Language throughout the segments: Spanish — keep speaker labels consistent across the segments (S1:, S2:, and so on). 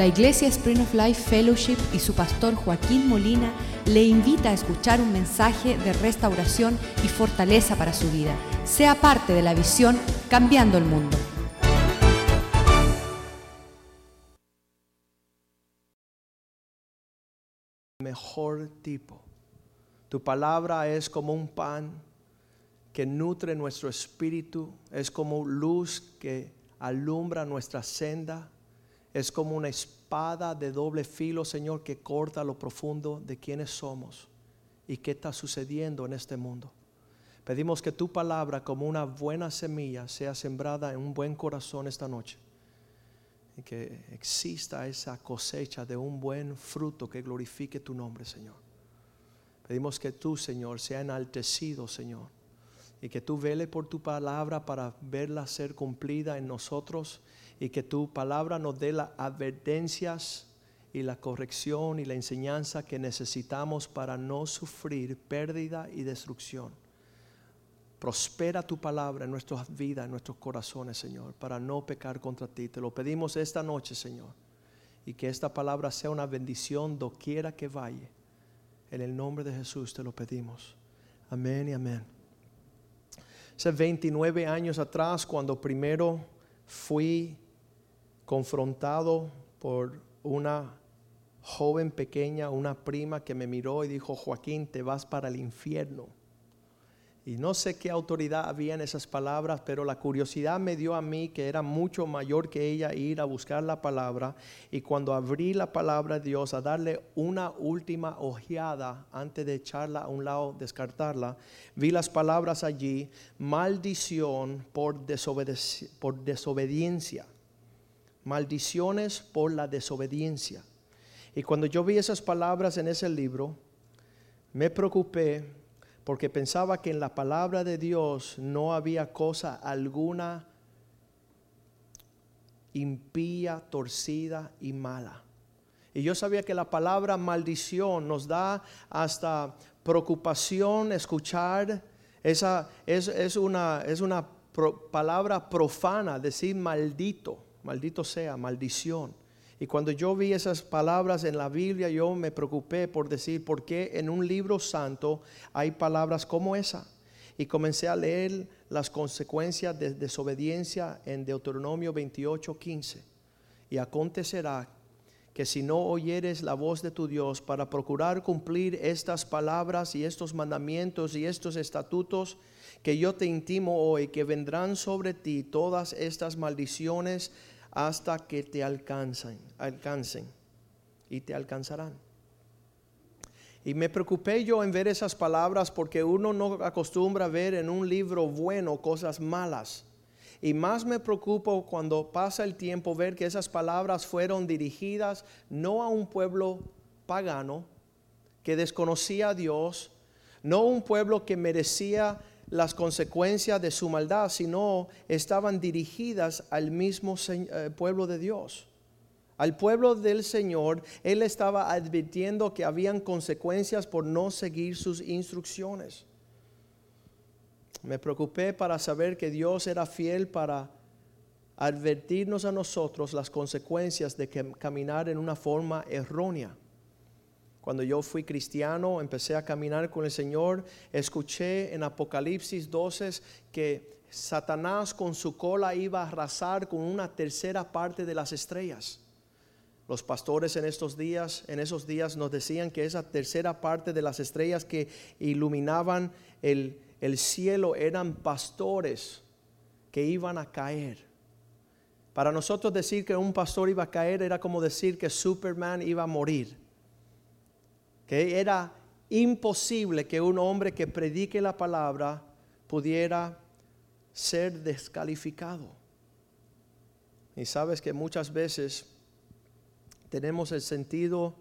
S1: La Iglesia Spring of Life Fellowship y su pastor Joaquín Molina le invita a escuchar un mensaje de restauración y fortaleza para su vida. Sea parte de la visión Cambiando el Mundo.
S2: mejor tipo. Tu palabra es como un pan que nutre nuestro espíritu, es como luz que alumbra nuestra senda, es como una espada de doble filo, Señor, que corta lo profundo de quienes somos y qué está sucediendo en este mundo. Pedimos que tu palabra, como una buena semilla, sea sembrada en un buen corazón esta noche y que exista esa cosecha de un buen fruto que glorifique tu nombre, Señor. Pedimos que tú, Señor, sea enaltecido, Señor, y que tú vele por tu palabra para verla ser cumplida en nosotros y que tu palabra nos dé las advertencias y la corrección y la enseñanza que necesitamos para no sufrir pérdida y destrucción. Prospera tu palabra en nuestras vidas, en nuestros corazones, Señor, para no pecar contra ti. Te lo pedimos esta noche, Señor. Y que esta palabra sea una bendición doquiera que vaya. En el nombre de Jesús te lo pedimos. Amén y amén. Hace 29 años atrás, cuando primero fui confrontado por una joven pequeña, una prima que me miró y dijo, Joaquín, te vas para el infierno. Y no sé qué autoridad había en esas palabras, pero la curiosidad me dio a mí que era mucho mayor que ella ir a buscar la palabra. Y cuando abrí la palabra de Dios a darle una última ojeada antes de echarla a un lado, descartarla, vi las palabras allí, maldición por, desobediencia. Maldiciones por la desobediencia. Y cuando yo vi esas palabras en ese libro, me preocupé porque pensaba que en la palabra de Dios no había cosa alguna impía, torcida y mala. Y yo sabía que la palabra maldición nos da hasta preocupación escuchar. Esa es, una, es una palabra profana, decir maldito, maldito sea, maldición. Y cuando yo vi esas palabras en la Biblia, yo me preocupé por decir, ¿por qué en un libro santo hay palabras como esa? Y comencé a leer las consecuencias de desobediencia en Deuteronomio 28, 15. Y acontecerá que si no oyeres la voz de tu Dios para procurar cumplir estas palabras y estos mandamientos y estos estatutos que yo te intimo hoy, que vendrán sobre ti todas estas maldiciones hasta que te alcancen, alcancen y te alcanzarán. Y me preocupé yo en ver esas palabras porque uno no acostumbra a ver en un libro bueno cosas malas. Y más me preocupo cuando pasa el tiempo ver que esas palabras fueron dirigidas no a un pueblo pagano que desconocía a Dios, no un pueblo que merecía las consecuencias de su maldad, sino estaban dirigidas al mismo eh, pueblo de Dios. Al pueblo del Señor, Él estaba advirtiendo que habían consecuencias por no seguir sus instrucciones. Me preocupé para saber que Dios era fiel para advertirnos a nosotros las consecuencias de caminar en una forma errónea. Cuando yo fui cristiano, empecé a caminar con el Señor, escuché en Apocalipsis 12 que Satanás con su cola iba a arrasar con una tercera parte de las estrellas. Los pastores en estos días, en esos días nos decían que esa tercera parte de las estrellas que iluminaban el, el cielo eran pastores que iban a caer. Para nosotros decir que un pastor iba a caer era como decir que Superman iba a morir que era imposible que un hombre que predique la palabra pudiera ser descalificado. Y sabes que muchas veces tenemos el sentido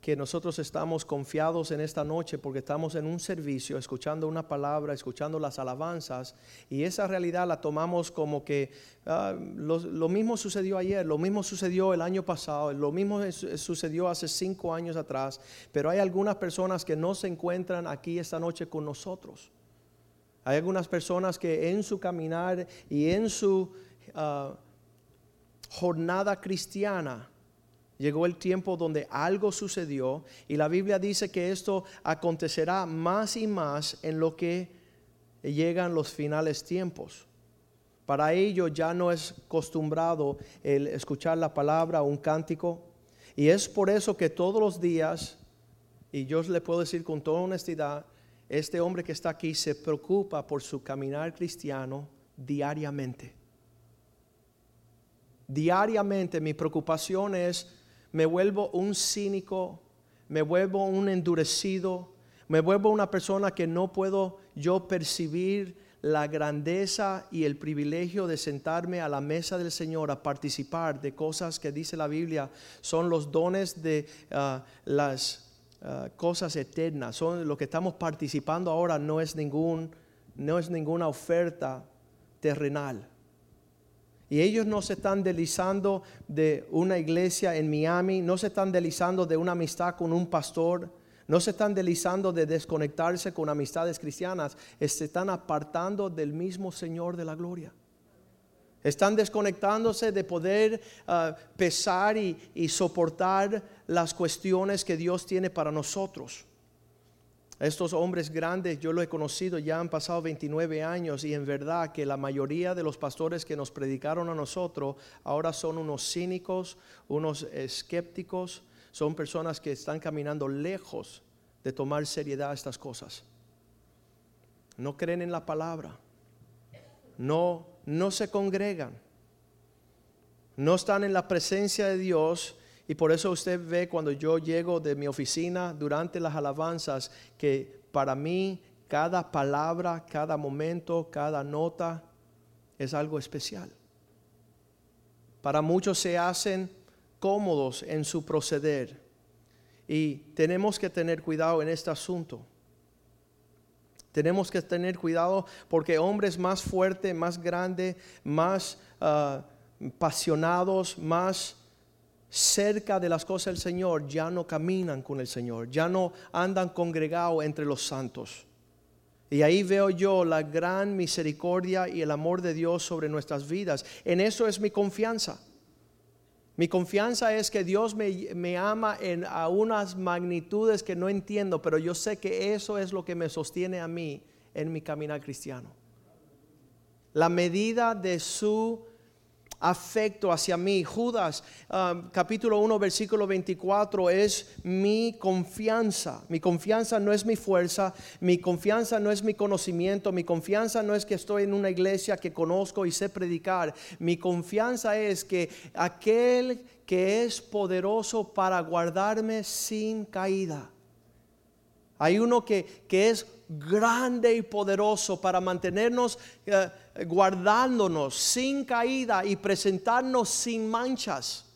S2: que nosotros estamos confiados en esta noche porque estamos en un servicio, escuchando una palabra, escuchando las alabanzas, y esa realidad la tomamos como que ah, lo, mismo sucedió ayer, lo mismo sucedió el año pasado, lo mismo sucedió hace cinco años atrás, pero hay algunas personas que no se encuentran aquí esta noche con nosotros. Hay algunas personas que en su caminar y en su... Ah, jornada cristiana, llegó el tiempo donde algo sucedió y la Biblia dice que esto acontecerá más y más en lo que llegan los finales tiempos. Para ello ya no es acostumbrado el escuchar la palabra, un cántico. Y es por eso que todos los días, y yo le puedo decir con toda honestidad, este hombre que está aquí se preocupa por su caminar cristiano diariamente. Diariamente mi preocupación es, me vuelvo un cínico, me vuelvo un endurecido, me vuelvo una persona que no puedo yo percibir la grandeza y el privilegio de sentarme a la mesa del Señor a participar de cosas que dice la Biblia son los dones de ah, las ah, cosas eternas, son lo que estamos participando ahora no es ningún no es ninguna oferta terrenal. Y ellos no se están deslizando de una iglesia en Miami, no se están deslizando de una amistad con un pastor, no se están deslizando de desconectarse con amistades cristianas, se están apartando del mismo Señor de la gloria. Están desconectándose de poder ah, pesar y, y soportar las cuestiones que Dios tiene para nosotros. Estos hombres grandes, yo lo he conocido, ya han pasado 29 años y en verdad que la mayoría de los pastores que nos predicaron a nosotros ahora son unos cínicos, unos escépticos, son personas que están caminando lejos de tomar seriedad estas cosas. No creen en la palabra. No, no se congregan. No están en la presencia de Dios. Y por eso usted ve cuando yo llego de mi oficina durante las alabanzas que para mí cada palabra, cada momento, cada nota es algo especial. Para muchos se hacen cómodos en su proceder. Y tenemos que tener cuidado en este asunto. Tenemos que tener cuidado porque hombres más fuertes, más grandes, más ah, apasionados, más cerca de las cosas del Señor, ya no caminan con el Señor, ya no andan congregados entre los santos. Y ahí veo yo la gran misericordia y el amor de Dios sobre nuestras vidas. En eso es mi confianza. Mi confianza es que Dios me, ama en, a unas magnitudes que no entiendo, pero yo sé que eso es lo que me sostiene a mí en mi caminar cristiano. La medida de su afecto hacia mí. Judas um, capítulo 1 versículo 24 es mi confianza. Mi confianza no es mi fuerza, mi confianza no es mi conocimiento, mi confianza no es que estoy en una iglesia que conozco y sé predicar. Mi confianza es que aquel que es poderoso para guardarme sin caída. Hay uno que, que es grande y poderoso para mantenernos eh, guardándonos sin caída y presentarnos sin manchas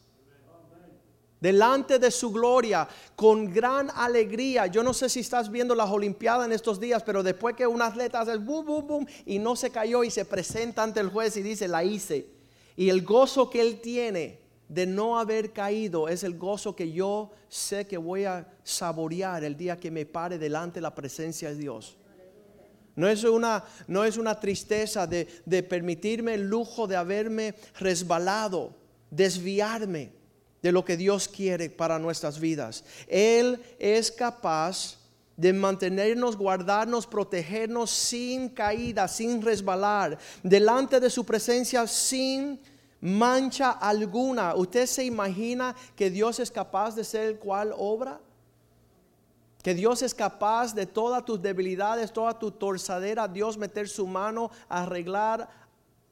S2: delante de su gloria con gran alegría. Yo no sé si estás viendo las Olimpiadas en estos días, pero después que un atleta hace boom, boom, boom y no se cayó y se presenta ante el juez y dice, la hice. Y el gozo que él tiene de no haber caído es el gozo que yo sé que voy a saborear el día que me pare delante de la presencia de Dios. No es una, no es una tristeza de, de permitirme el lujo de haberme resbalado, desviarme de lo que Dios quiere para nuestras vidas. Él es capaz de mantenernos, guardarnos, protegernos sin caída, sin resbalar, delante de su presencia sin mancha alguna. ¿Usted se imagina que Dios es capaz de ser el cual obra? Que Dios es capaz de todas tus debilidades, toda tu torzadera, Dios meter su mano, arreglar,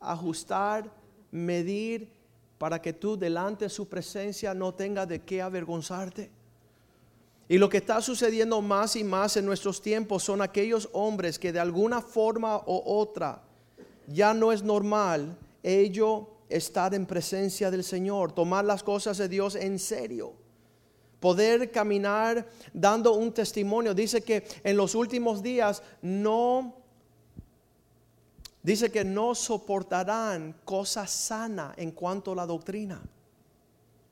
S2: ajustar, medir, para que tú delante de su presencia no tengas de qué avergonzarte. Y lo que está sucediendo más y más en nuestros tiempos son aquellos hombres que de alguna forma o otra ya no es normal ello estar en presencia del Señor, tomar las cosas de Dios en serio poder caminar dando un testimonio. Dice que en los últimos días no, dice que no soportarán cosa sana en cuanto a la doctrina.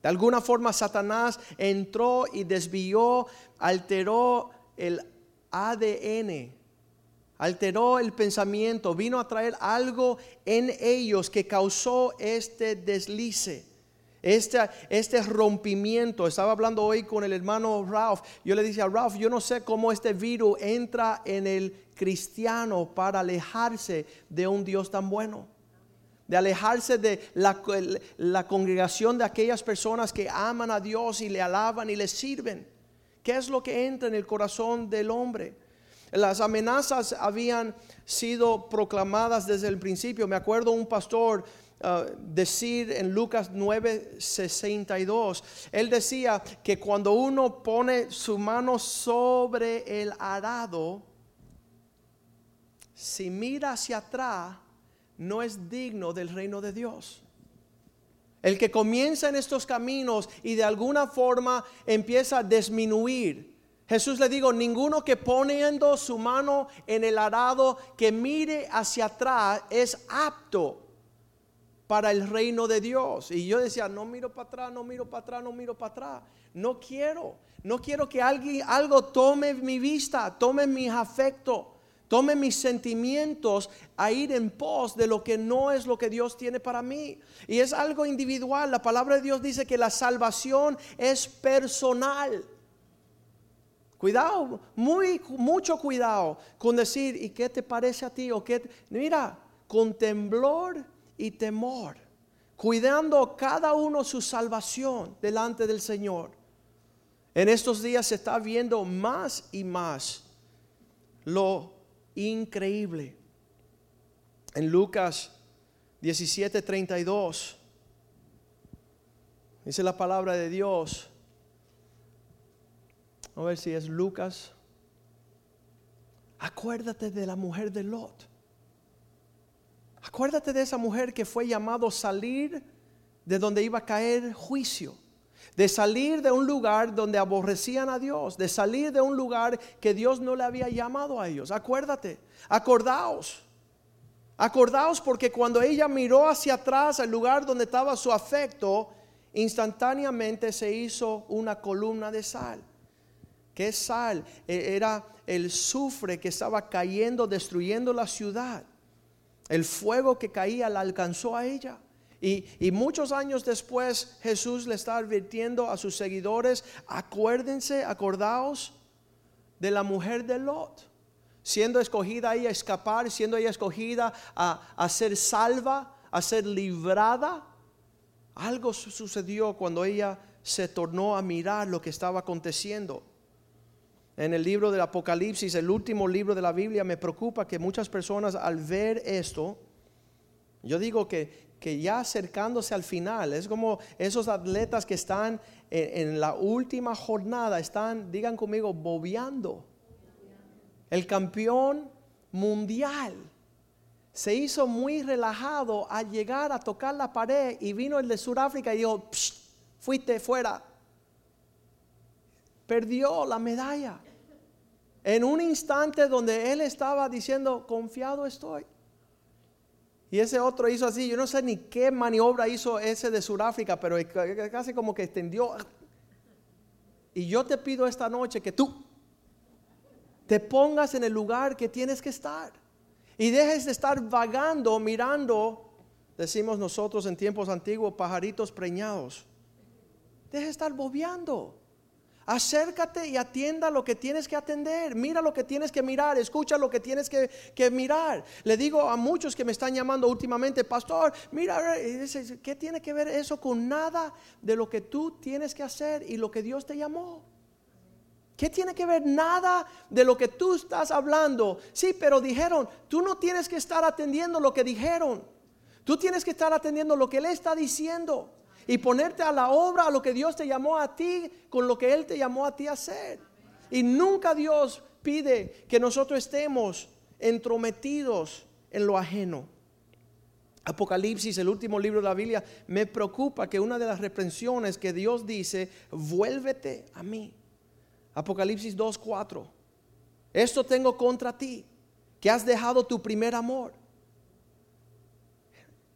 S2: De alguna forma Satanás entró y desvió, alteró el ADN, alteró el pensamiento, vino a traer algo en ellos que causó este deslice Este, este rompimiento, estaba hablando hoy con el hermano Ralph, yo le dije a Ralph, yo no sé cómo este virus entra en el cristiano para alejarse de un Dios tan bueno, de alejarse de la, la congregación de aquellas personas que aman a Dios y le alaban y le sirven. ¿Qué es lo que entra en el corazón del hombre? Las amenazas habían sido proclamadas desde el principio. Me acuerdo un pastor uh, decir en Lucas 9:62, él decía que cuando uno pone su mano sobre el arado, si mira hacia atrás, no es digno del reino de Dios. El que comienza en estos caminos y de alguna forma empieza a disminuir, Jesús le digo, ninguno que poniendo su mano en el arado que mire hacia atrás es apto para el reino de Dios. Y yo decía, no miro para atrás, no miro para atrás, no miro para atrás. No quiero, no quiero que alguien, algo tome mi vista, tome mis afectos, tome mis sentimientos a ir en pos de lo que no es lo que Dios tiene para mí. Y es algo individual. La palabra de Dios dice que la salvación es personal. Cuidado, muy, mucho cuidado con decir, ¿y qué te parece a ti? O qué, mira, con temblor y temor, cuidando cada uno su salvación delante del Señor. En estos días se está viendo más y más lo increíble. En Lucas 17:32 dice la palabra de Dios a ver si es Lucas. Acuérdate de la mujer de Lot. Acuérdate de esa mujer que fue llamado salir de donde iba a caer juicio. De salir de un lugar donde aborrecían a Dios. De salir de un lugar que Dios no le había llamado a ellos. Acuérdate. Acordaos. Acordaos porque cuando ella miró hacia atrás al lugar donde estaba su afecto, instantáneamente se hizo una columna de sal. ¿Qué sal? E, era el sufre que estaba cayendo, destruyendo la ciudad. El fuego que caía la alcanzó a ella. Y, y, muchos años después Jesús le está advirtiendo a sus seguidores, acuérdense, acordaos de la mujer de Lot, siendo escogida ella a escapar, siendo ella escogida a, a ser salva, a ser librada. Algo sucedió cuando ella se tornó a mirar lo que estaba aconteciendo en el libro del Apocalipsis, el último libro de la Biblia, me preocupa que muchas personas al ver esto, yo digo que, que ya acercándose al final, es como esos atletas que están en, la última jornada, están, digan conmigo, bobeando. El campeón mundial se hizo muy relajado al llegar a tocar la pared y vino el de Sudáfrica y dijo, fuiste fuera. Perdió la medalla. En un instante donde él estaba diciendo, confiado estoy. Y ese otro hizo así, yo no sé ni qué maniobra hizo ese de Sudáfrica, pero casi como que extendió. Y yo te pido esta noche que tú te pongas en el lugar que tienes que estar. Y dejes de estar vagando, mirando, decimos nosotros en tiempos antiguos, pajaritos preñados. Deje de estar bobeando. Acércate y atienda lo que tienes que atender. Mira lo que tienes que mirar. Escucha lo que tienes que, mirar. Le digo a muchos que me están llamando últimamente, pastor, mira, ¿qué tiene que ver eso con nada de lo que tú tienes que hacer y lo que Dios te llamó? ¿Qué tiene que ver nada de lo que tú estás hablando? Sí, pero dijeron, tú no tienes que estar atendiendo lo que dijeron. Tú tienes que estar atendiendo lo que Él está diciendo y ponerte a la obra a lo que Dios te llamó a ti con lo que Él te llamó a ti a hacer. Y nunca Dios pide que nosotros estemos entrometidos en lo ajeno. Apocalipsis, el último libro de la Biblia, me preocupa que una de las reprensiones que Dios dice, vuélvete a mí. Apocalipsis 2.4. Esto tengo contra ti, que has dejado tu primer amor.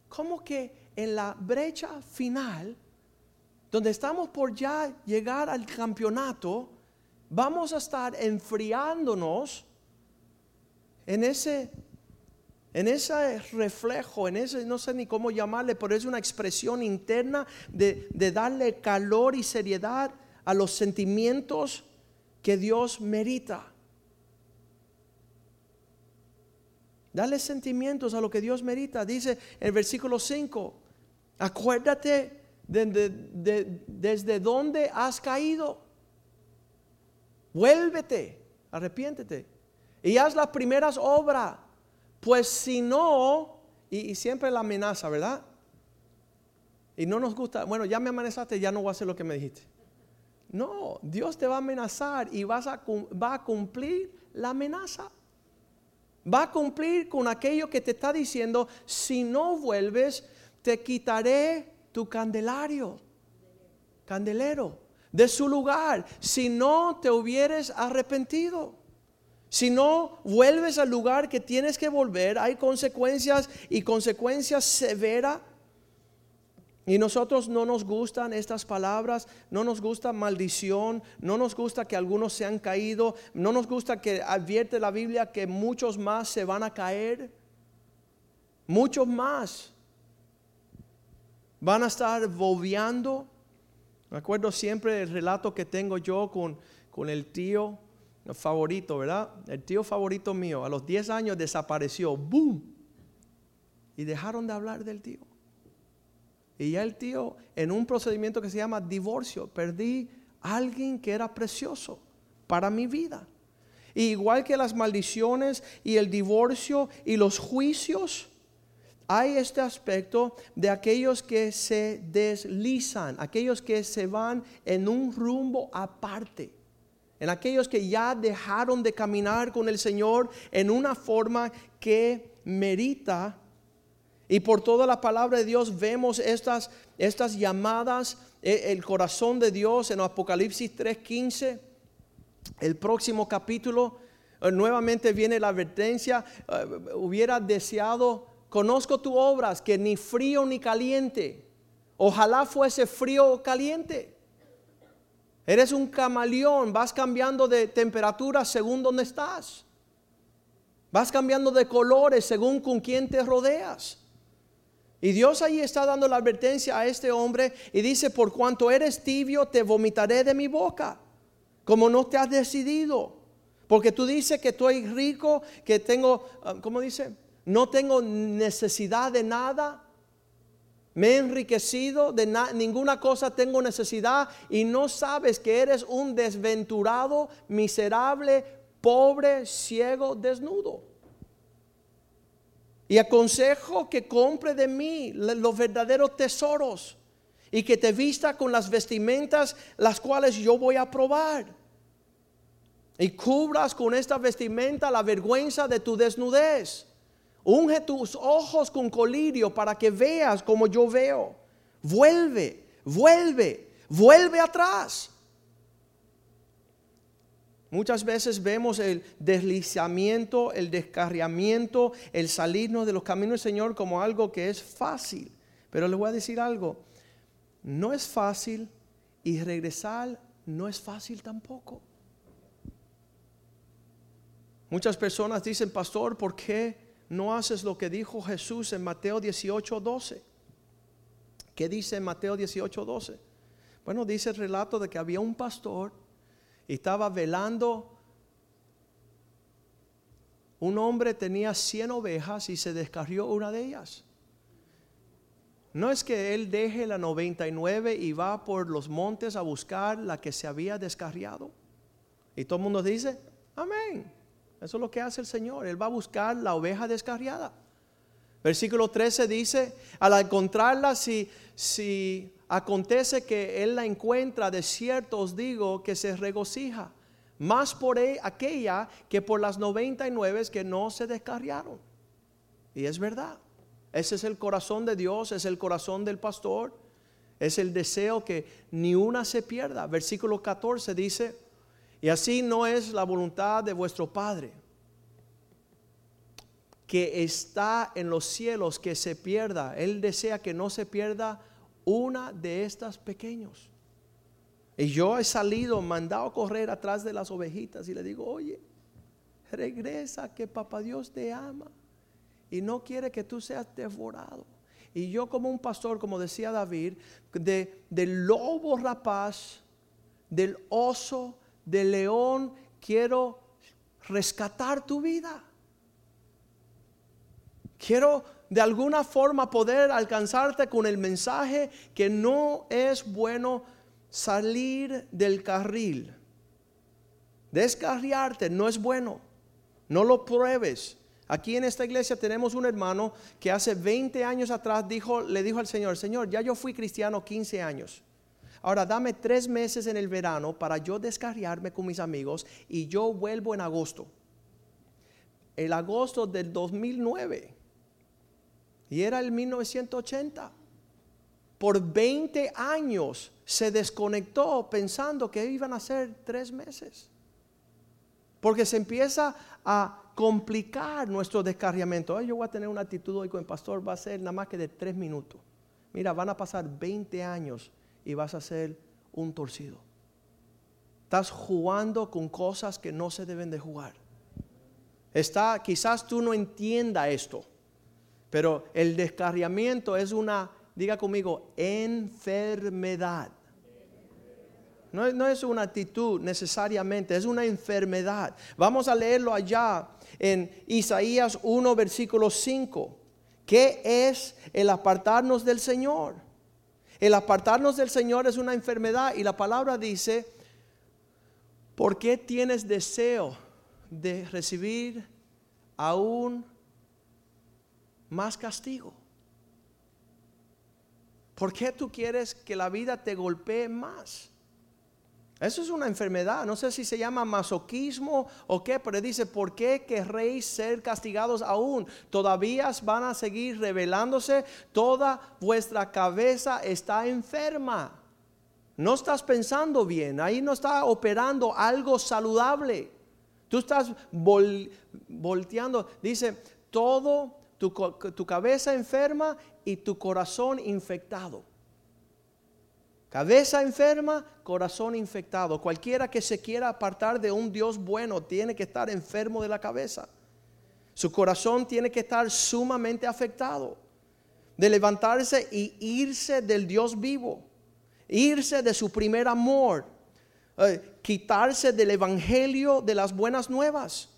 S2: ¿Cómo que en la brecha final, donde estamos por ya llegar al campeonato, vamos a estar enfriándonos en ese, en ese reflejo, en ese, no sé ni cómo llamarle, pero es una expresión interna de, darle calor y seriedad a los sentimientos que Dios merita. Dale sentimientos a lo que Dios merita. Dice el versículo 5, acuérdate de, desde dónde has caído. Vuélvete, arrepiéntete. Y haz las primeras obras. Pues si no, y, siempre la amenaza, ¿verdad? Y no nos gusta, bueno, ya me amenazaste, ya no voy a hacer lo que me dijiste. No, Dios te va a amenazar y vas a, va a cumplir la amenaza va a cumplir con aquello que te está diciendo, si no vuelves, te quitaré tu candelario, candelero, de su lugar, si no te hubieres arrepentido. Si no vuelves al lugar que tienes que volver, hay consecuencias y consecuencias severas y nosotros no nos gustan estas palabras, no nos gusta maldición, no nos gusta que algunos se han caído, no nos gusta que advierte la Biblia que muchos más se van a caer, muchos más van a estar bobeando. Me acuerdo siempre del relato que tengo yo con, con el tío favorito, ¿verdad? El tío favorito mío, a los 10 años desapareció, ¡boom! Y dejaron de hablar del tío. Y ya el tío, en un procedimiento que se llama divorcio, perdí a alguien que era precioso para mi vida. igual que las maldiciones y el divorcio y los juicios, hay este aspecto de aquellos que se deslizan, aquellos que se van en un rumbo aparte, en aquellos que ya dejaron de caminar con el Señor en una forma que merita. Y por toda la palabra de Dios vemos estas, estas llamadas, e, el corazón de Dios en Apocalipsis 3:15, el próximo capítulo, eh, nuevamente viene la advertencia, eh, hubiera deseado, conozco tus obras, que ni frío ni caliente, ojalá fuese frío o caliente. Eres un camaleón, vas cambiando de temperatura según donde estás. Vas cambiando de colores según con quién te rodeas. Y Dios ahí está dando la advertencia a este hombre y dice, por cuanto eres tibio, te vomitaré de mi boca, como no te has decidido. Porque tú dices que estoy rico, que tengo, ah, ¿cómo dice? No tengo necesidad de nada. Me he enriquecido, de ninguna cosa tengo necesidad y no sabes que eres un desventurado, miserable, pobre, ciego, desnudo. Y aconsejo que compre de mí los verdaderos tesoros y que te vista con las vestimentas las cuales yo voy a probar. Y cubras con esta vestimenta la vergüenza de tu desnudez. Unge tus ojos con colirio para que veas como yo veo. Vuelve, vuelve, vuelve atrás. Muchas veces vemos el deslizamiento, el descarriamiento, el salirnos de los caminos del Señor como algo que es fácil. Pero le voy a decir algo, no es fácil y regresar no es fácil tampoco. Muchas personas dicen, pastor, ¿por qué no haces lo que dijo Jesús en Mateo 18, 12? ¿Qué dice en Mateo 18, 12? Bueno, dice el relato de que había un pastor estaba velando. Un hombre tenía 100 ovejas y se descarrió una de ellas. No es que él deje la 99 y va por los montes a buscar la que se había descarriado. Y todo el mundo dice, amén. Eso es lo que hace el Señor. Él va a buscar la oveja descarriada. Versículo 13 dice, al encontrarla, si, si acontece que él la encuentra, de cierto os digo que se regocija, más por e, aquella que por las 99 que no se descarriaron. Y es verdad. Ese es el corazón de Dios, es el corazón del pastor, es el deseo que ni una se pierda. Versículo 14 dice, y así no es la voluntad de vuestro Padre, que está en los cielos, que se pierda. Él desea que no se pierda una de estas pequeños. Y yo he salido, mandado a correr atrás de las ovejitas y le digo, oye, regresa que papá Dios te ama. y no quiere que tú seas devorado. Y yo como un pastor, como decía David, de, del lobo rapaz, del oso, del león, quiero rescatar tu vida. Quiero de alguna forma poder alcanzarte con el mensaje que no es bueno salir del carril. Descarriarte no es bueno. No lo pruebes. Aquí en esta iglesia tenemos un hermano que hace 20 años atrás dijo, le dijo al Señor, Señor, ya yo fui cristiano 15 años. Ahora dame tres meses en el verano para yo descarriarme con mis amigos y yo vuelvo en agosto. El agosto del 2009. Y era el 1980. Por 20 años se desconectó pensando que iban a ser tres meses. Porque se empieza a complicar nuestro descarriamiento. yo voy a tener una actitud hoy con el pastor, va a ser nada más que de tres minutos. Mira, van a pasar 20 años y vas a ser un torcido. Estás jugando con cosas que no se deben de jugar. Está, quizás tú no entienda esto, pero el descarriamiento es una, diga conmigo, enfermedad. No, es una actitud necesariamente, es una enfermedad. Vamos a leerlo allá en Isaías 1, versículo 5. ¿Qué es el apartarnos del Señor? El apartarnos del Señor es una enfermedad y la palabra dice, ¿por qué tienes deseo de recibir aún más castigo? ¿Por qué tú quieres que la vida te golpee más? Eso es una enfermedad. No sé si se llama masoquismo o qué, pero dice, ¿por qué querréis ser castigados aún? Todavía van a seguir revelándose. Toda vuestra cabeza está enferma. No estás pensando bien. Ahí no está operando algo saludable. Tú estás volteando. Dice, todo tu, tu cabeza enferma y tu corazón infectado. Cabeza enferma, corazón infectado. Cualquiera que se quiera apartar de un Dios bueno tiene que estar enfermo de la cabeza. Su corazón tiene que estar sumamente afectado. De levantarse y irse del Dios vivo. Irse de su primer amor. Eh, quitarse del evangelio de las buenas nuevas.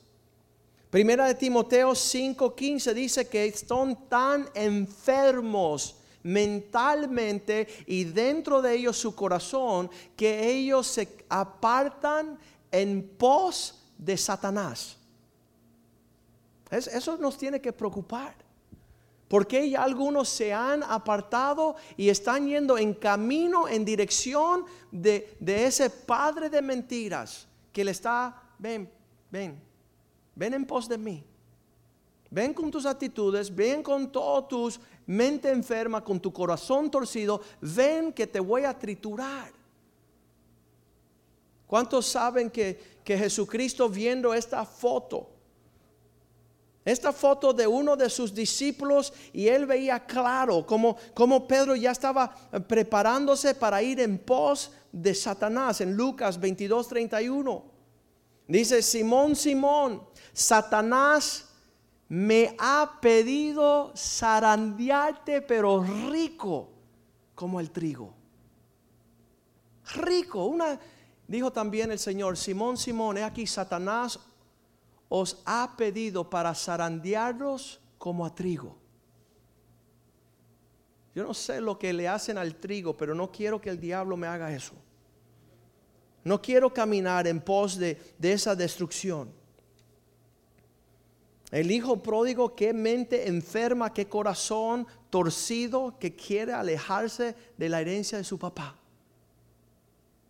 S2: Primera de Timoteo 5:15 dice que son tan enfermos mentalmente y dentro de ellos su corazón que ellos se apartan en pos de Satanás. eso nos tiene que preocupar. Porque ya algunos se han apartado y están yendo en camino, en dirección de, de ese padre de mentiras que le está, ven, ven, ven en pos de mí. Ven con tus actitudes, ven con todos tus mente enferma, con tu corazón torcido, ven que te voy a triturar. ¿Cuántos saben que, Jesucristo viendo esta foto, esta foto de uno de sus discípulos y él veía claro como, como Pedro ya estaba preparándose para ir en pos de Satanás en Lucas 22, 31. Dice, Simón, Simón, Satanás me ha pedido zarandearte, pero rico como el trigo. Rico. Una, dijo también el Señor, Simón, Simón, he aquí Satanás os ha pedido para zarandearlos como a trigo. Yo no sé lo que le hacen al trigo, pero no quiero que el diablo me haga eso. No quiero caminar en pos de, de esa destrucción. El hijo pródigo, qué mente enferma, qué corazón torcido que quiere alejarse de la herencia de su papá.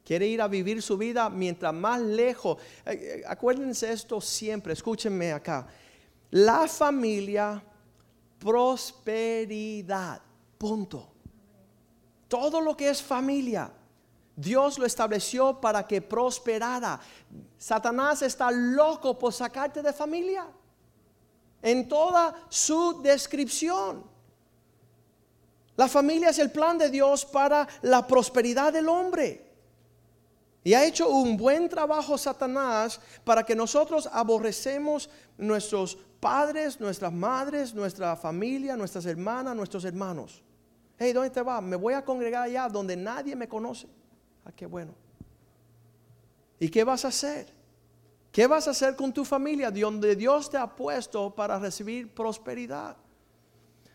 S2: Quiere ir a vivir su vida mientras más lejos. Eh, eh, acuérdense esto siempre, escúchenme acá. La familia, prosperidad. Punto. Todo lo que es familia, Dios lo estableció para que prosperara. Satanás está loco por sacarte de familia en toda su descripción. La familia es el plan de Dios para la prosperidad del hombre. Y ha hecho un buen trabajo Satanás para que nosotros aborrecemos nuestros padres, nuestras madres, nuestra familia, nuestras hermanas, nuestros hermanos. Hey, ¿dónde te vas? Me voy a congregar allá donde nadie me conoce. Ah, qué bueno. ¿Y qué vas a hacer? ¿Qué vas a hacer con tu familia donde Dios te ha puesto para recibir prosperidad?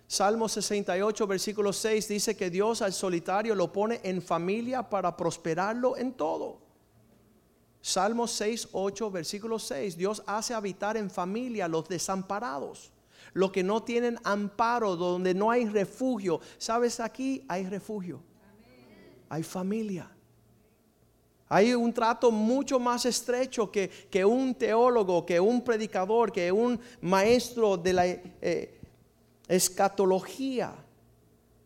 S2: Salmo 68, versículo 6 dice que Dios al solitario lo pone en familia para prosperarlo en todo. Salmo 6, 8, versículo 6, Dios hace habitar en familia los desamparados, los que no tienen amparo, donde no hay refugio. ¿Sabes? Aquí hay refugio, hay familia. Hay un trato mucho más estrecho que, que, un teólogo, que un predicador, que un maestro de la eh, escatología.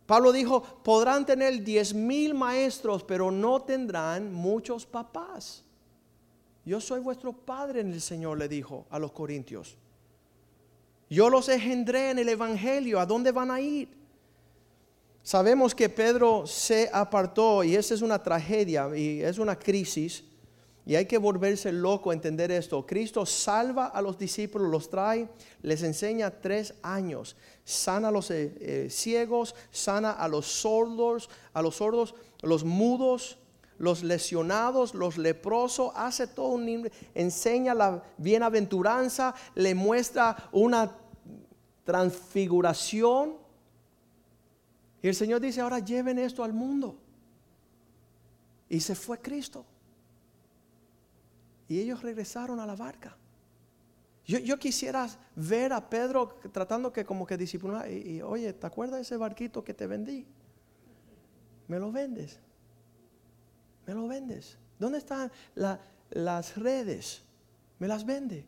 S2: Pablo dijo, podrán tener diez mil maestros, pero no tendrán muchos papás. Yo soy vuestro padre en el Señor, le dijo a los corintios. Yo los engendré en el Evangelio. ¿A dónde van a ir? Sabemos que Pedro se apartó y esa es una tragedia y es una crisis. Y hay que volverse loco a entender esto. Cristo salva a los discípulos, los trae, les enseña tres años. Sana a los eh, eh, ciegos, sana a los sordos, a los sordos, los mudos, los lesionados, los leprosos, hace todo un enseña la bienaventuranza, le muestra una transfiguración. Y el Señor dice, ahora lleven esto al mundo. Y se fue Cristo. Y ellos regresaron a la barca. Yo, quisiera ver a Pedro tratando que como que disciplinar. Y, oye, ¿te acuerdas de ese barquito que te vendí? ¿Me lo vendes? ¿Me lo vendes? ¿Dónde están las redes? ¿Me las vende?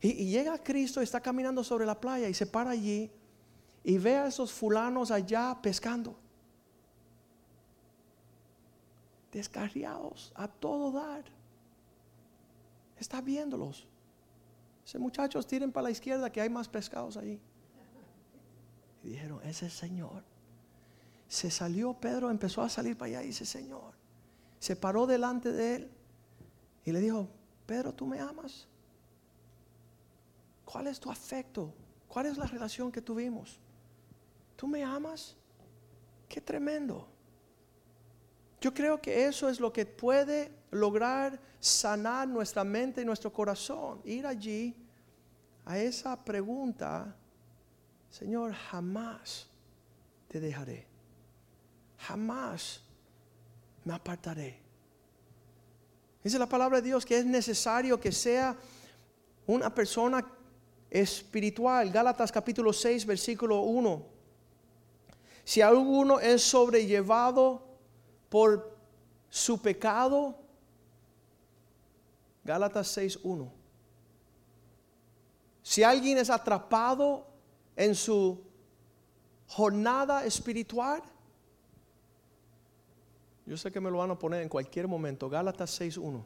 S2: Y, y llega Cristo, está caminando sobre la playa y se para allí y ve a esos fulanos allá pescando. Descarriados a todo dar está viéndolos. Ese muchachos tiren para la izquierda que hay más pescados allí. Y dijeron, ese es Señor. Se salió Pedro, empezó a salir para allá y dice, Señor. Se paró delante de él y le dijo, Pedro, ¿tú me amas? ¿Cuál es tu afecto? ¿Cuál es la relación que tuvimos? ¿Tú me amas? Qué tremendo. Yo creo que eso es lo que puede lograr sanar nuestra mente y nuestro corazón. Ir allí a esa pregunta, Señor, jamás te dejaré. Jamás me apartaré. Dice la palabra de Dios que es necesario que sea una persona espiritual. Gálatas capítulo 6, versículo 1. Si alguno es sobrellevado por su pecado. Gálatas 6.1. Si alguien es atrapado en su jornada espiritual, yo sé que me lo van a poner en cualquier momento. Gálatas 6.1.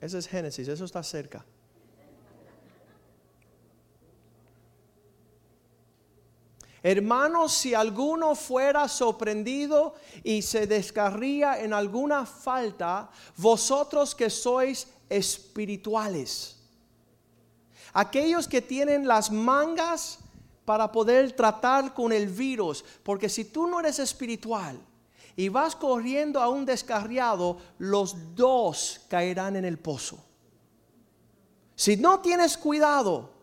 S2: Ese es Génesis, eso está cerca. Hermanos, si alguno fuera sorprendido y se descarría en alguna falta, vosotros que sois espirituales, aquellos que tienen las mangas para poder tratar con el virus, porque si tú no eres espiritual y vas corriendo a un descarriado, los dos caerán en el pozo. Si no tienes cuidado,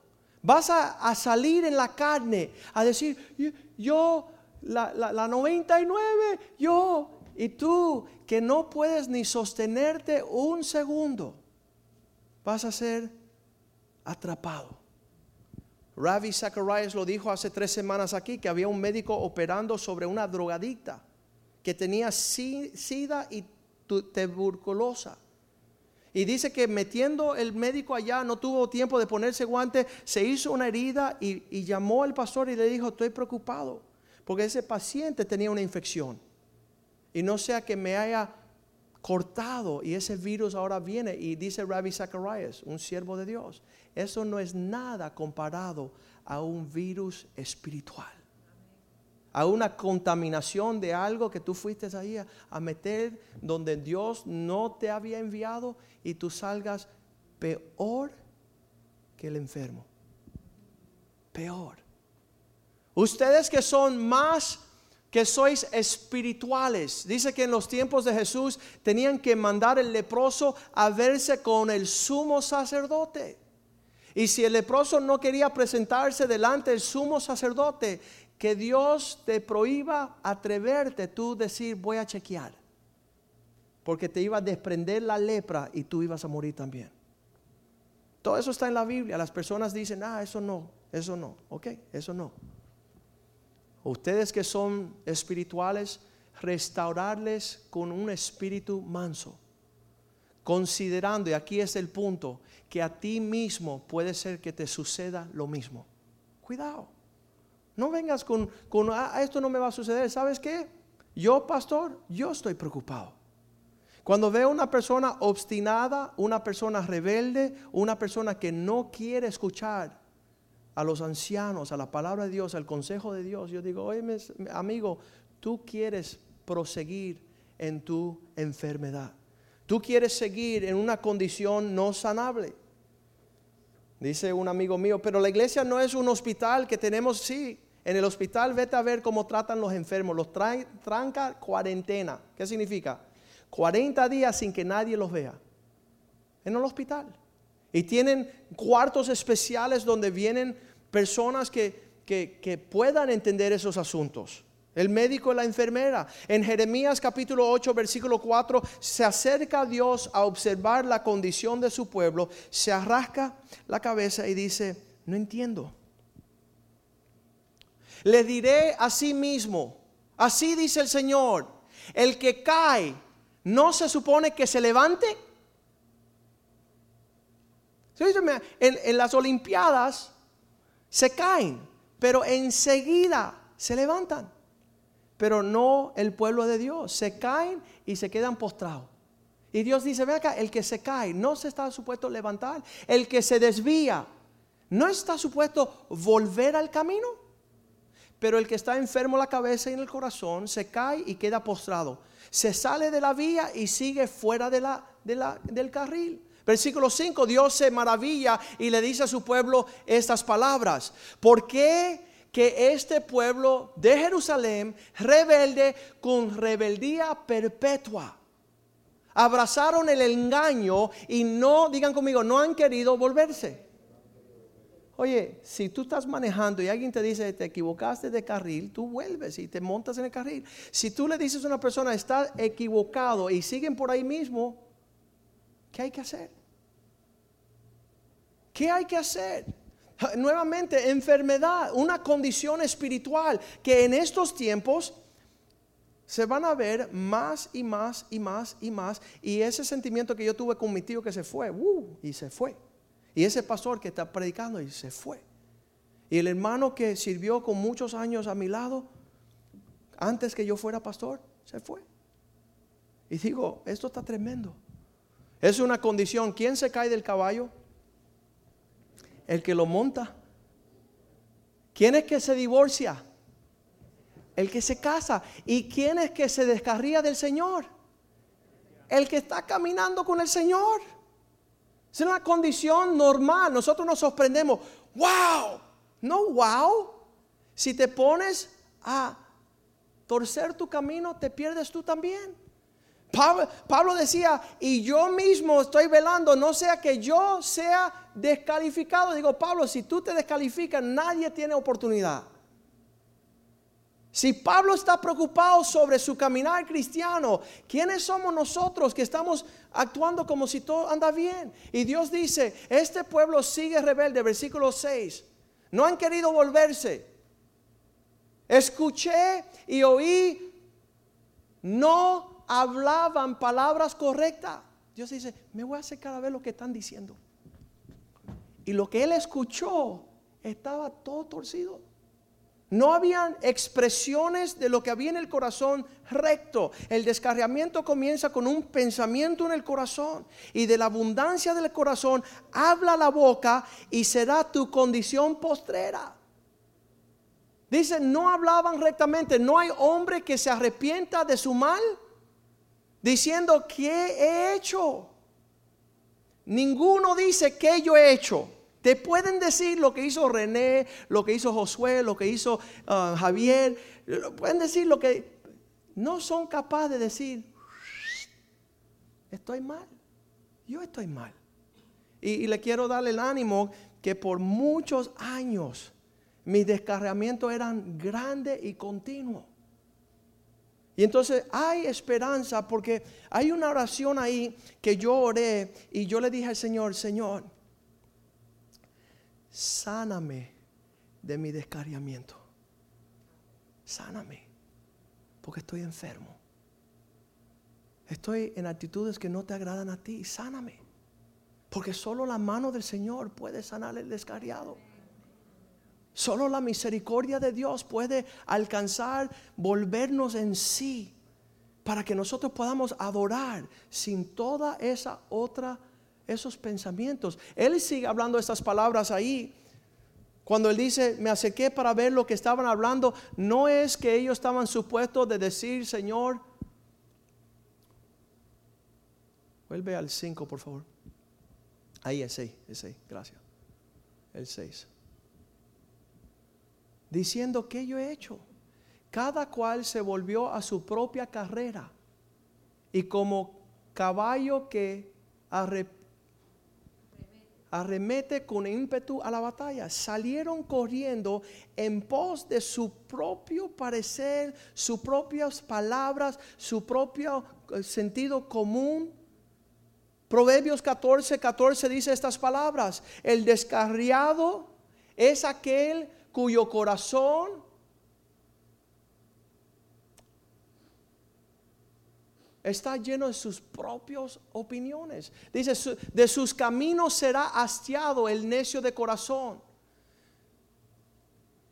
S2: Vas a, salir en la carne a decir, yo, la, la 99, yo, y tú que no puedes ni sostenerte un segundo, vas a ser atrapado. Ravi Zacharias lo dijo hace tres semanas aquí, que había un médico operando sobre una drogadicta que tenía sida y tuberculosa. Y dice que metiendo el médico allá, no tuvo tiempo de ponerse guante, se hizo una herida y, llamó al pastor y le dijo, estoy preocupado, porque ese paciente tenía una infección. Y no sea que me haya cortado y ese virus ahora viene. Y dice Rabbi Zacharias, un siervo de Dios, eso no es nada comparado a un virus espiritual a una contaminación de algo que tú fuiste ahí a, meter donde Dios no te había enviado y tú salgas peor que el enfermo. Peor. Ustedes que son más que sois espirituales. Dice que en los tiempos de Jesús tenían que mandar el leproso a verse con el sumo sacerdote. Y si el leproso no quería presentarse delante del sumo sacerdote, que Dios te prohíba atreverte tú decir voy a chequear. Porque te iba a desprender la lepra y tú ibas a morir también. Todo eso está en la Biblia. Las personas dicen, ah, eso no, eso no, ok, eso no. Ustedes que son espirituales, restaurarles con un espíritu manso. Considerando, y aquí es el punto, que a ti mismo puede ser que te suceda lo mismo. Cuidado. No vengas con, con ah, esto no me va a suceder. ¿Sabes qué? Yo, pastor, yo estoy preocupado. Cuando veo una persona obstinada, una persona rebelde, una persona que no quiere escuchar a los ancianos, a la palabra de Dios, al consejo de Dios, yo digo, oye, amigo, tú quieres proseguir en tu enfermedad. Tú quieres seguir en una condición no sanable. Dice un amigo mío, pero la iglesia no es un hospital que tenemos, sí, en el hospital vete a ver cómo tratan los enfermos, los trae, tranca cuarentena. ¿Qué significa? 40 días sin que nadie los vea. En el hospital. Y tienen cuartos especiales donde vienen personas que, puedan entender esos asuntos. El médico y la enfermera. En Jeremías capítulo 8, versículo 4, se acerca a Dios a observar la condición de su pueblo, se arrasca la cabeza y dice, no entiendo. Le diré a sí mismo, así dice el Señor, el que cae, ¿no se supone que se levante? En, en las Olimpiadas, se caen, pero enseguida se levantan. Pero no el pueblo de Dios, se caen y se quedan postrados. Y Dios dice, ve acá, el que se cae no se está supuesto levantar, el que se desvía no está supuesto volver al camino. Pero el que está enfermo la cabeza y en el corazón se cae y queda postrado. Se sale de la vía y sigue fuera de la, del carril. Versículo 5, Dios se maravilla y le dice a su pueblo estas palabras. ¿Por qué que este pueblo de Jerusalén rebelde con rebeldía perpetua? Abrazaron el engaño y no, digan conmigo, no han querido volverse. Oye, si tú estás manejando y alguien te dice, te equivocaste de carril, tú vuelves y te montas en el carril. Si tú le dices a una persona, está equivocado y siguen por ahí mismo, ¿qué hay que hacer? ¿Qué hay que hacer? Nuevamente, enfermedad, una condición espiritual que en estos tiempos se van a ver más y más y más y más. Y ese sentimiento que yo tuve con mi tío que se fue, uh, y se fue. Y ese pastor que está predicando y se fue. Y el hermano que sirvió con muchos años a mi lado, antes que yo fuera pastor, se fue. Y digo, esto está tremendo. Es una condición. ¿Quién se cae del caballo? El que lo monta. ¿Quién es que se divorcia? El que se casa. ¿Y quién es que se descarría del Señor? El que está caminando con el Señor. Es una condición normal. Nosotros nos sorprendemos. ¡Wow! No, wow. Si te pones a torcer tu camino, te pierdes tú también. Pablo, decía, y yo mismo estoy velando, no sea que yo sea descalificado. Digo, Pablo, si tú te descalificas, nadie tiene oportunidad. Si Pablo está preocupado sobre su caminar cristiano, ¿quiénes somos nosotros que estamos actuando como si todo anda bien? Y Dios dice, este pueblo sigue rebelde, versículo 6. No han querido volverse. Escuché y oí, no hablaban palabras correctas. Dios dice, me voy a acercar a ver lo que están diciendo. Y lo que él escuchó estaba todo torcido. No habían expresiones de lo que había en el corazón recto. El descarriamiento comienza con un pensamiento en el corazón. Y de la abundancia del corazón habla la boca y será tu condición postrera. Dicen, no hablaban rectamente. No hay hombre que se arrepienta de su mal diciendo, ¿qué he hecho? ninguno dice qué yo he hecho. Te pueden decir lo que hizo René, lo que hizo Josué, lo que hizo uh, Javier. Pueden decir lo que... No son capaces de decir, estoy mal. Yo estoy mal. Y, le quiero darle el ánimo que por muchos años mis descarriamientos eran grandes y continuos. Y entonces hay esperanza porque hay una oración ahí que yo oré y yo le dije al Señor, Señor, sáname de mi descarriamiento. Sáname, porque estoy enfermo. Estoy en actitudes que no te agradan a ti. Sáname, porque solo la mano del Señor puede sanar el descarriado. Solo la misericordia de Dios puede alcanzar, volvernos en sí, para que nosotros podamos adorar sin toda esa otra, esos pensamientos. Él sigue hablando estas palabras ahí. Cuando él dice, me acerqué para ver lo que estaban hablando, no es que ellos estaban supuestos de decir, Señor, vuelve al 5, por favor. Ahí, el 6, el 6, gracias. El 6 diciendo que yo he hecho. Cada cual se volvió a su propia carrera y como caballo que arremete con ímpetu a la batalla, salieron corriendo en pos de su propio parecer, sus propias palabras, su propio eh, sentido común. Proverbios 14, 14 dice estas palabras, el descarriado es aquel cuyo corazón está lleno de sus propias opiniones. Dice, de sus caminos será hastiado el necio de corazón.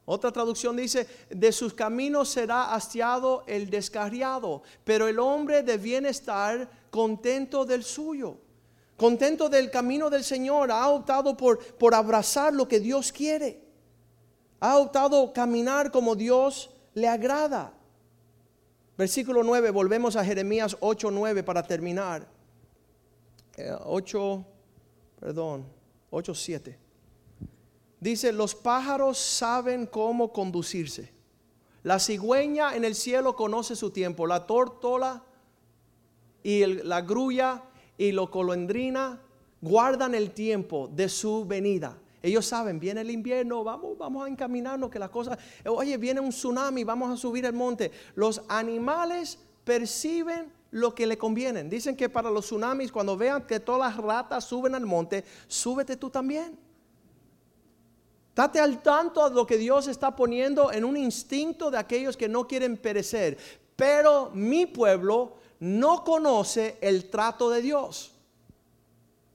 S2: Otra traducción dice, de sus caminos será hastiado el descarriado, pero el hombre de bienestar contento del suyo, contento del camino del Señor, ha optado por, por abrazar lo que Dios quiere ha optado caminar como Dios le agrada. Versículo 9, volvemos a Jeremías 8, 9 para terminar. 8, eh, perdón, 8, 7. Dice, los pájaros saben cómo conducirse. La cigüeña en el cielo conoce su tiempo. La tortola y la grulla y la colondrina guardan el tiempo de su venida. Ellos saben, viene el invierno, vamos, vamos a encaminarnos que las cosas, oye, viene un tsunami, vamos a subir el monte. Los animales perciben lo que le conviene. Dicen que para los tsunamis, cuando vean que todas las ratas suben al monte, súbete tú también. Date al tanto de lo que Dios está poniendo en un instinto de aquellos que no quieren perecer. Pero mi pueblo no conoce el trato de Dios.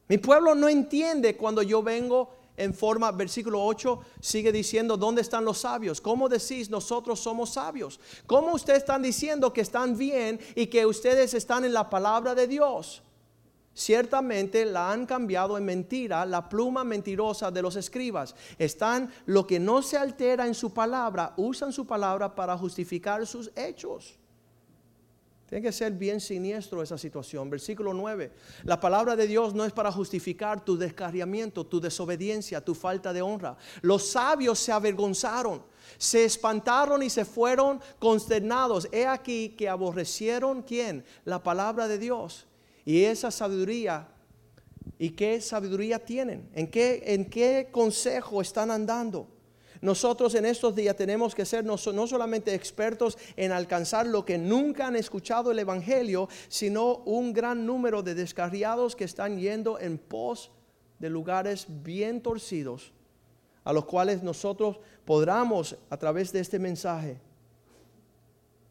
S2: Mi pueblo no entiende cuando yo vengo en forma, versículo 8 sigue diciendo, ¿dónde están los sabios? ¿Cómo decís nosotros somos sabios? ¿Cómo ustedes están diciendo que están bien y que ustedes están en la palabra de Dios? Ciertamente la han cambiado en mentira, la pluma mentirosa de los escribas. Están lo que no se altera en su palabra, usan su palabra para justificar sus hechos. Tiene que ser bien siniestro esa situación. Versículo 9. La palabra de Dios no es para justificar tu descarriamiento, tu desobediencia, tu falta de honra. Los sabios se avergonzaron, se espantaron y se fueron consternados. He aquí que aborrecieron quién? La palabra de Dios. Y esa sabiduría, ¿y qué sabiduría tienen? ¿En qué, en qué consejo están andando? Nosotros en estos días tenemos que ser no, solamente expertos en alcanzar lo que nunca han escuchado el Evangelio, sino un gran número de descarriados que están yendo en pos de lugares bien torcidos, a los cuales nosotros podamos a través de este mensaje,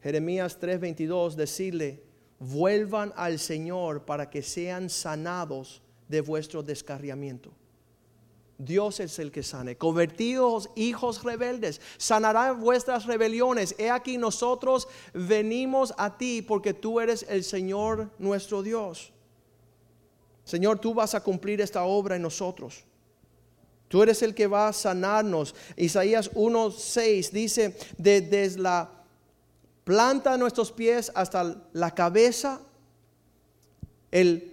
S2: Jeremías 3:22, decirle, vuelvan al Señor para que sean sanados de vuestro descarriamiento. Dios es el que sane. Convertidos hijos rebeldes, sanará vuestras rebeliones. He aquí nosotros venimos a ti porque tú eres el Señor nuestro Dios. Señor, tú vas a cumplir esta obra en nosotros. Tú eres el que va a sanarnos. Isaías 1:6 dice, desde la planta de nuestros pies hasta la cabeza, el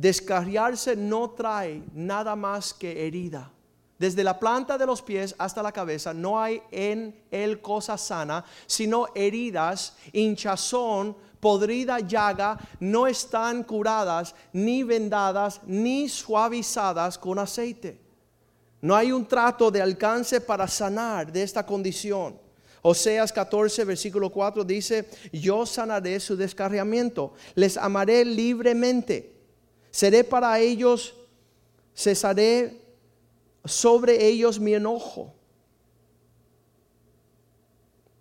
S2: Descarriarse no trae nada más que herida. Desde la planta de los pies hasta la cabeza no hay en él cosa sana, sino heridas, hinchazón, podrida llaga, no están curadas, ni vendadas, ni suavizadas con aceite. No hay un trato de alcance para sanar de esta condición. Oseas 14, versículo 4 dice, yo sanaré su descarriamiento, les amaré libremente, seré para ellos, cesaré sobre ellos mi enojo.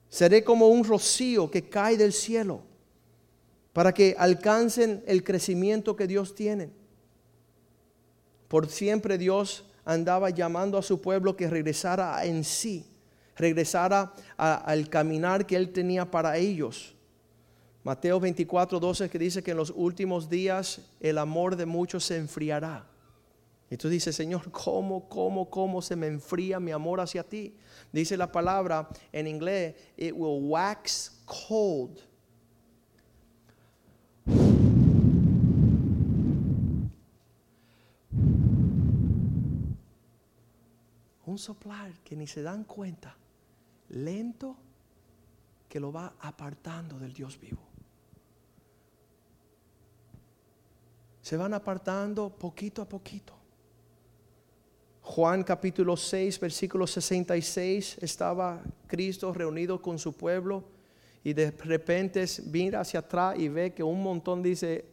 S2: Seré como un rocío que cae del cielo para que alcancen el crecimiento que Dios tiene. Por siempre Dios andaba llamando a su pueblo que regresara en sí, regresara al caminar que Él tenía para ellos. Mateo 24, 12 que dice que en los últimos días el amor de muchos se enfriará. Y tú dices, Señor, ¿cómo, cómo, cómo se me enfría mi amor hacia ti? Dice la palabra en inglés, it will wax cold. Un soplar que ni se dan cuenta, lento, que lo va apartando del Dios vivo. Se van apartando poquito a poquito. Juan capítulo 6, versículo 66, estaba Cristo reunido con su pueblo y de repente mira hacia atrás y ve que un montón dice,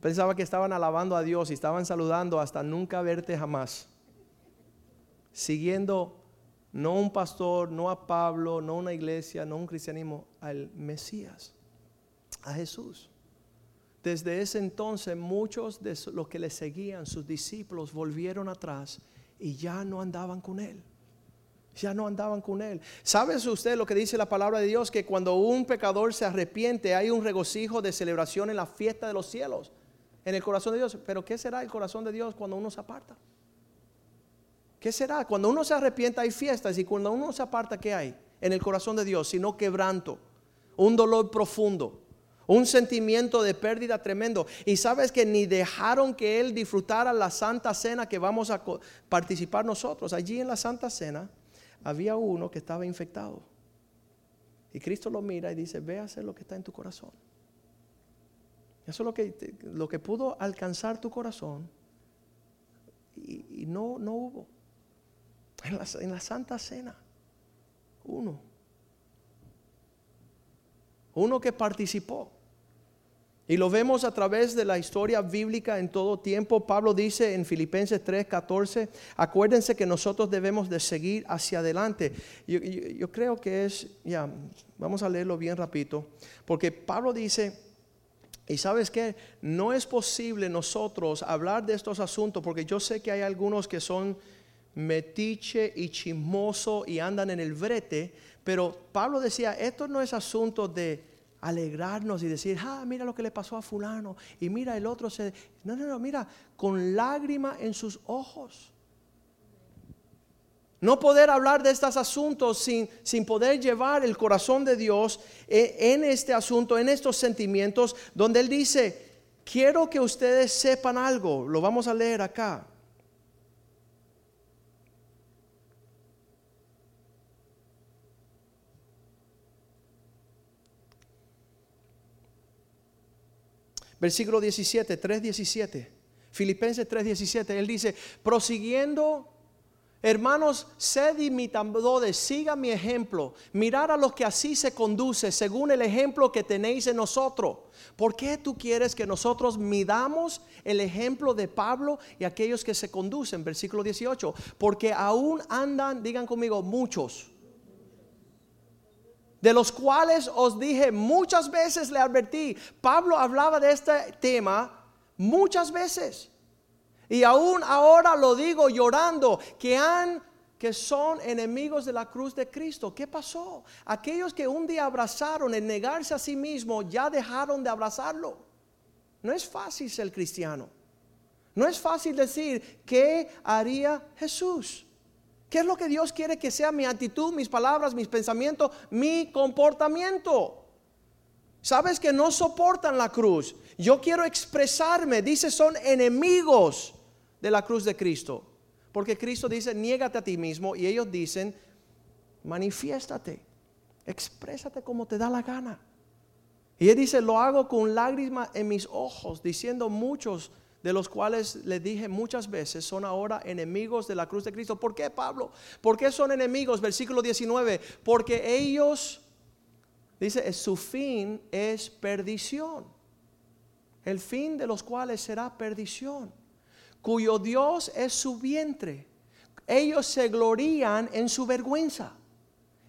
S2: pensaba que estaban alabando a Dios y estaban saludando hasta nunca verte jamás. Siguiendo no un pastor, no a Pablo, no una iglesia, no un cristianismo, al Mesías, a Jesús. Desde ese entonces muchos de los que le seguían, sus discípulos, volvieron atrás y ya no andaban con él. Ya no andaban con él. ¿Sabe usted lo que dice la palabra de Dios? Que cuando un pecador se arrepiente hay un regocijo de celebración en la fiesta de los cielos, en el corazón de Dios. Pero ¿qué será el corazón de Dios cuando uno se aparta? ¿Qué será? Cuando uno se arrepienta hay fiestas y cuando uno se aparta, ¿qué hay? En el corazón de Dios, sino quebranto, un dolor profundo un sentimiento de pérdida tremendo. Y sabes que ni dejaron que él disfrutara la santa cena que vamos a participar nosotros. Allí en la santa cena había uno que estaba infectado. Y Cristo lo mira y dice, ve a hacer lo que está en tu corazón. Eso es lo que, lo que pudo alcanzar tu corazón. Y, no, no hubo. En la, en la santa cena. Uno. Uno que participó. Y lo vemos a través de la historia bíblica en todo tiempo. Pablo dice en Filipenses 3:14, acuérdense que nosotros debemos de seguir hacia adelante. Yo, creo que es, ya, vamos a leerlo bien rapidito, porque Pablo dice, y sabes que no es posible nosotros hablar de estos asuntos, porque yo sé que hay algunos que son metiche y chismoso y andan en el brete, pero Pablo decía, esto no es asunto de alegrarnos y decir, ah, mira lo que le pasó a fulano, y mira el otro se... No, no, no, mira, con lágrima en sus ojos. No poder hablar de estos asuntos sin, sin poder llevar el corazón de Dios eh, en este asunto, en estos sentimientos, donde Él dice, quiero que ustedes sepan algo, lo vamos a leer acá. Versículo 17, 3.17. Filipenses 3.17. Él dice, prosiguiendo, hermanos, sed imitadores, siga mi ejemplo. Mirar a los que así se conduce, según el ejemplo que tenéis en nosotros. ¿Por qué tú quieres que nosotros midamos el ejemplo de Pablo y aquellos que se conducen? Versículo 18. Porque aún andan, digan conmigo, muchos de los cuales os dije muchas veces le advertí. Pablo hablaba de este tema muchas veces. Y aún ahora lo digo llorando, que han que son enemigos de la cruz de Cristo. ¿Qué pasó? Aquellos que un día abrazaron el negarse a sí mismo, ya dejaron de abrazarlo. No es fácil ser cristiano. No es fácil decir, ¿qué haría Jesús? ¿Qué es lo que Dios quiere que sea mi actitud, mis palabras, mis pensamientos, mi comportamiento? Sabes que no soportan la cruz. Yo quiero expresarme. Dice, son enemigos de la cruz de Cristo. Porque Cristo dice, niégate a ti mismo. Y ellos dicen, manifiéstate. Exprésate como te da la gana. Y él dice, lo hago con lágrimas en mis ojos, diciendo muchos de los cuales le dije muchas veces, son ahora enemigos de la cruz de Cristo. ¿Por qué, Pablo? ¿Por qué son enemigos? Versículo 19. Porque ellos, dice, su fin es perdición. El fin de los cuales será perdición. Cuyo Dios es su vientre. Ellos se glorían en su vergüenza.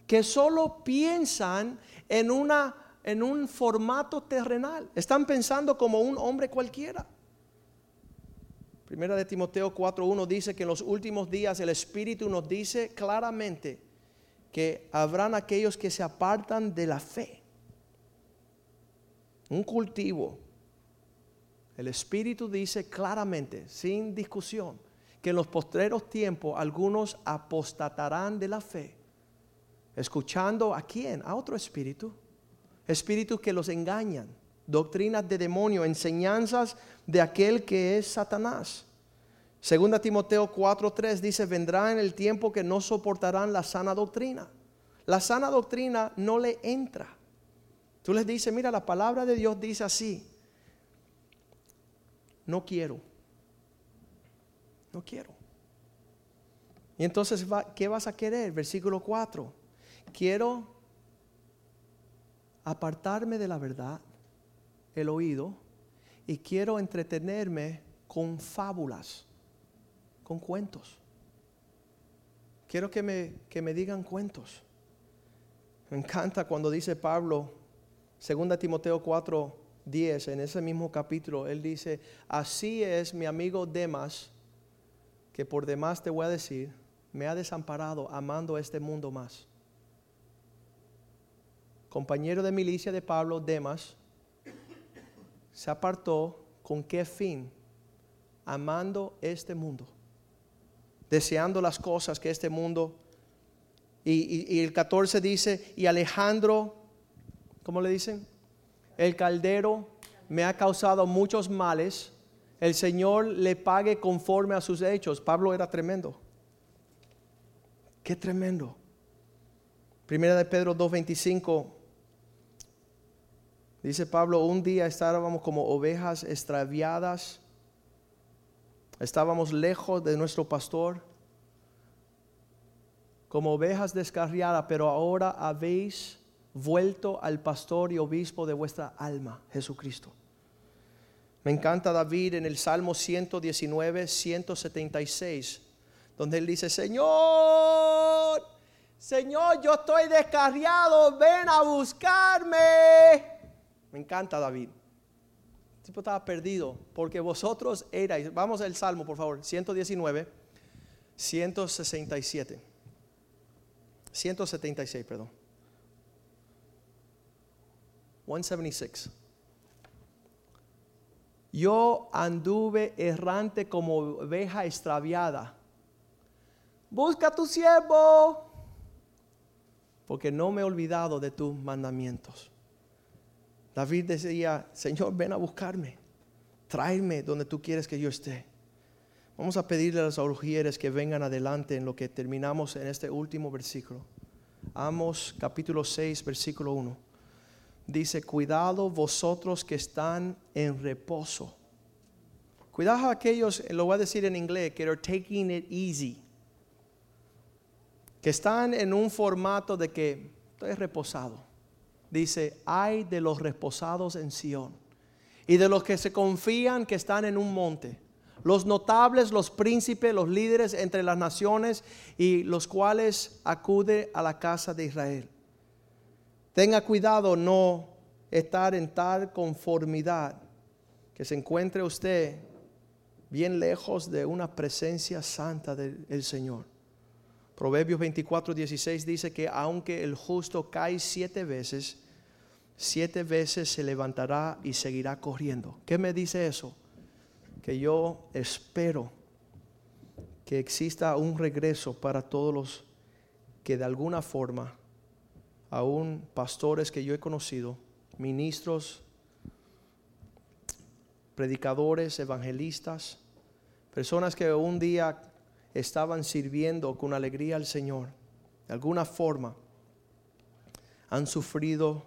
S2: Que solo piensan en una en un formato terrenal. Están pensando como un hombre cualquiera. Primera de Timoteo 4.1 dice que en los últimos días el Espíritu nos dice claramente que habrán aquellos que se apartan de la fe. Un cultivo. El Espíritu dice claramente, sin discusión, que en los postreros tiempos algunos apostatarán de la fe. Escuchando a quién? A otro espíritu espíritus que los engañan, doctrinas de demonio, enseñanzas de aquel que es Satanás. Segunda Timoteo 4:3 dice, vendrá en el tiempo que no soportarán la sana doctrina. La sana doctrina no le entra. Tú les dices, mira, la palabra de Dios dice así. No quiero. No quiero. Y entonces, ¿qué vas a querer? Versículo 4. Quiero apartarme de la verdad, el oído, y quiero entretenerme con fábulas, con cuentos. Quiero que me, que me digan cuentos. Me encanta cuando dice Pablo, 2 Timoteo 4, 10, en ese mismo capítulo, él dice, así es mi amigo Demas, que por demás te voy a decir, me ha desamparado amando este mundo más compañero de milicia de Pablo, Demas, se apartó con qué fin? Amando este mundo, deseando las cosas que este mundo... Y, el 14 dice, y Alejandro, ¿cómo le dicen? El caldero me ha causado muchos males, el Señor le pague conforme a sus hechos. Pablo era tremendo. Qué tremendo. Primera de Pedro 2.25 Dice Pablo, un día estábamos como ovejas extraviadas, estábamos lejos de nuestro pastor, como ovejas descarriadas, pero ahora habéis vuelto al pastor y obispo de vuestra alma, Jesucristo. Me encanta David en el Salmo 119, 176, donde él dice, Señor, Señor, yo estoy descarriado, ven a buscarme. Me encanta David. El tipo estaba perdido porque vosotros erais, vamos al Salmo por favor, 119, 167. 176, perdón. 176. Yo anduve errante como oveja extraviada. Busca tu siervo, porque no me he olvidado de tus mandamientos. David decía, Señor, ven a buscarme, tráeme donde tú quieres que yo esté. Vamos a pedirle a los augieres que vengan adelante en lo que terminamos en este último versículo. Amos capítulo 6, versículo 1. Dice, cuidado vosotros que están en reposo. Cuidado a aquellos, lo voy a decir en inglés, que are taking it easy. Que están en un formato de que estoy reposado dice, hay de los reposados en Sión y de los que se confían que están en un monte, los notables, los príncipes, los líderes entre las naciones y los cuales acude a la casa de Israel. Tenga cuidado no estar en tal conformidad que se encuentre usted bien lejos de una presencia santa del Señor. Proverbios 24, 16 dice que aunque el justo cae siete veces, siete veces se levantará y seguirá corriendo. ¿Qué me dice eso? Que yo espero que exista un regreso para todos los que de alguna forma, aún pastores que yo he conocido, ministros, predicadores, evangelistas, personas que un día estaban sirviendo con alegría al Señor, de alguna forma han sufrido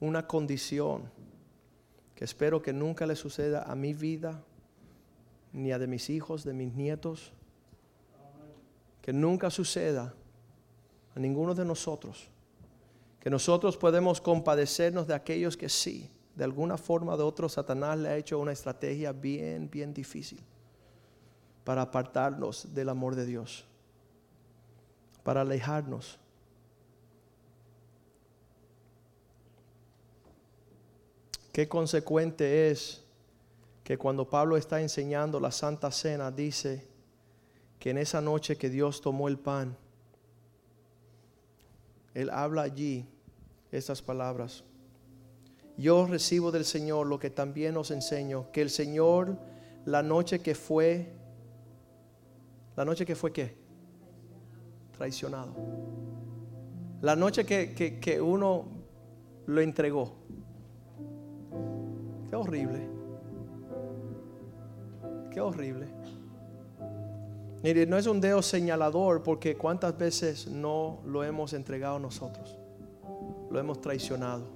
S2: una condición que espero que nunca le suceda a mi vida, ni a de mis hijos, de mis nietos, que nunca suceda a ninguno de nosotros, que nosotros podemos compadecernos de aquellos que sí, de alguna forma o de otra, Satanás le ha hecho una estrategia bien, bien difícil para apartarnos del amor de Dios, para alejarnos. Qué consecuente es que cuando Pablo está enseñando la Santa Cena, dice que en esa noche que Dios tomó el pan, Él habla allí estas palabras. Yo recibo del Señor lo que también os enseño, que el Señor la noche que fue, la noche que fue qué? Traicionado. La noche que, que, que uno lo entregó Qué horrible. Qué horrible. Mire, no es un dedo señalador porque cuántas veces no lo hemos entregado nosotros. Lo hemos traicionado.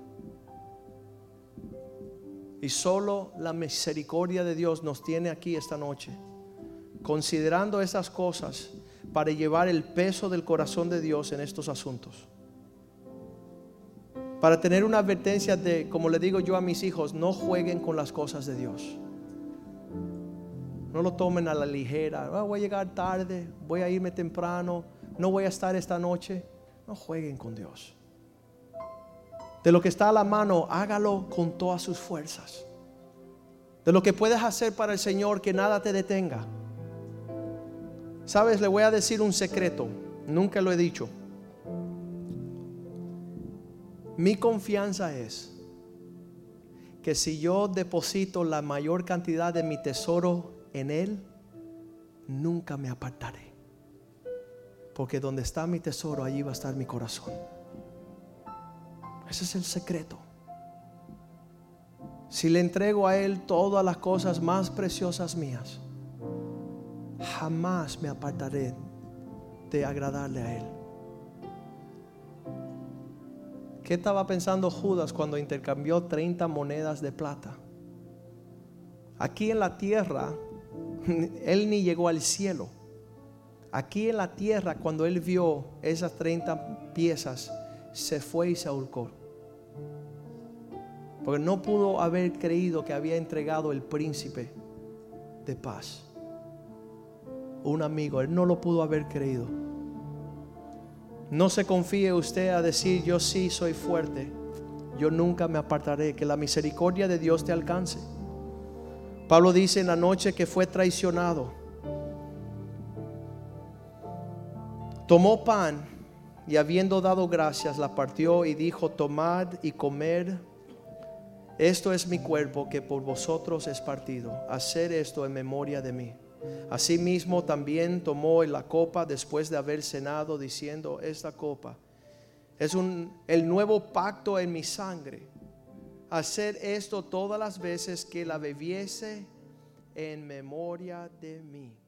S2: Y solo la misericordia de Dios nos tiene aquí esta noche, considerando esas cosas para llevar el peso del corazón de Dios en estos asuntos para tener una advertencia de, como le digo yo a mis hijos, no jueguen con las cosas de Dios. No lo tomen a la ligera. Ah, voy a llegar tarde, voy a irme temprano, no voy a estar esta noche. No jueguen con Dios. De lo que está a la mano, hágalo con todas sus fuerzas. De lo que puedes hacer para el Señor, que nada te detenga. Sabes, le voy a decir un secreto. Nunca lo he dicho. Mi confianza es que si yo deposito la mayor cantidad de mi tesoro en Él, nunca me apartaré. Porque donde está mi tesoro, allí va a estar mi corazón. Ese es el secreto. Si le entrego a Él todas las cosas más preciosas mías, jamás me apartaré de agradarle a Él. ¿Qué estaba pensando Judas cuando intercambió 30 monedas de plata? Aquí en la tierra, él ni llegó al cielo. Aquí en la tierra, cuando él vio esas 30 piezas, se fue y se ahorcó. Porque no pudo haber creído que había entregado el príncipe de paz. Un amigo, él no lo pudo haber creído. No se confíe usted a decir, yo sí soy fuerte, yo nunca me apartaré, que la misericordia de Dios te alcance. Pablo dice en la noche que fue traicionado, tomó pan y habiendo dado gracias, la partió y dijo, tomad y comer, esto es mi cuerpo que por vosotros es partido, hacer esto en memoria de mí. Asimismo también tomó la copa después de haber cenado diciendo, esta copa es el nuevo pacto en mi sangre. Hacer esto todas las veces que la bebiese en memoria de mí.